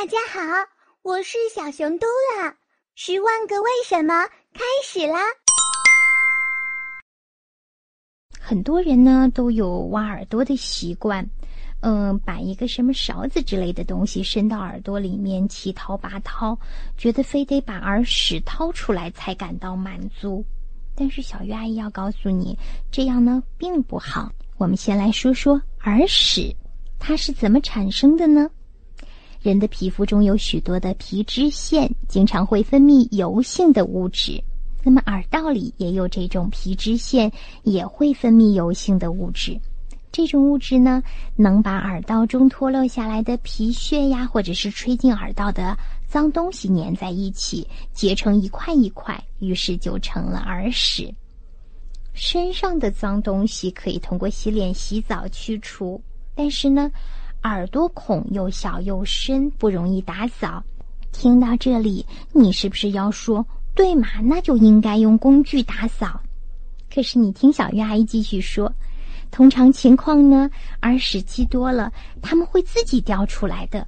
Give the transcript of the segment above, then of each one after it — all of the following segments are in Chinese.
大家好，我是小熊嘟啦。十万个为什么开始啦！很多人呢都有挖耳朵的习惯，嗯，把一个什么勺子之类的东西伸到耳朵里面，七掏八掏，觉得非得把耳屎掏出来才感到满足。但是小鱼阿姨要告诉你，这样呢并不好。我们先来说说耳屎，它是怎么产生的呢？人的皮肤中有许多的皮脂腺，经常会分泌油性的物质。那么耳道里也有这种皮脂腺，也会分泌油性的物质。这种物质呢，能把耳道中脱落下来的皮屑呀，或者是吹进耳道的脏东西粘在一起，结成一块一块，于是就成了耳屎。身上的脏东西可以通过洗脸、洗澡去除，但是呢。耳朵孔又小又深，不容易打扫。听到这里，你是不是要说对嘛？那就应该用工具打扫。可是你听小鱼阿姨继续说，通常情况呢，耳屎积多了，他们会自己掉出来的。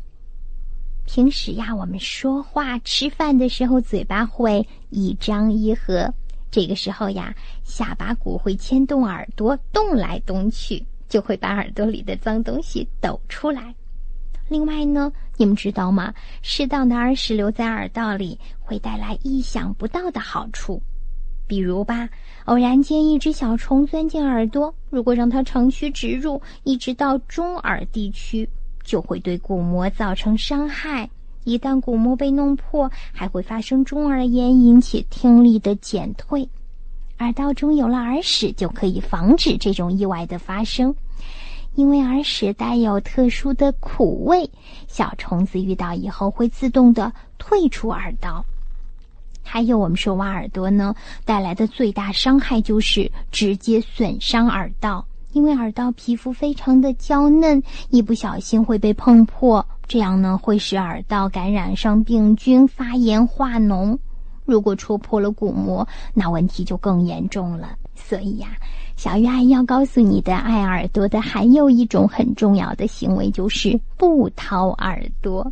平时呀，我们说话、吃饭的时候，嘴巴会一张一合，这个时候呀，下巴骨会牵动耳朵，动来动去。就会把耳朵里的脏东西抖出来。另外呢，你们知道吗？适当的耳屎留在耳道里会带来意想不到的好处。比如吧，偶然间一只小虫钻进耳朵，如果让它长驱直入，一直到中耳地区，就会对鼓膜造成伤害。一旦鼓膜被弄破，还会发生中耳炎，引起听力的减退。耳道中有了耳屎，就可以防止这种意外的发生，因为耳屎带有特殊的苦味，小虫子遇到以后会自动的退出耳道。还有，我们说挖耳朵呢，带来的最大伤害就是直接损伤耳道，因为耳道皮肤非常的娇嫩，一不小心会被碰破，这样呢会使耳道感染上病菌，发炎化脓。如果戳破了鼓膜，那问题就更严重了。所以呀，小鱼阿姨要告诉你的，爱耳朵的还有一种很重要的行为，就是不掏耳朵。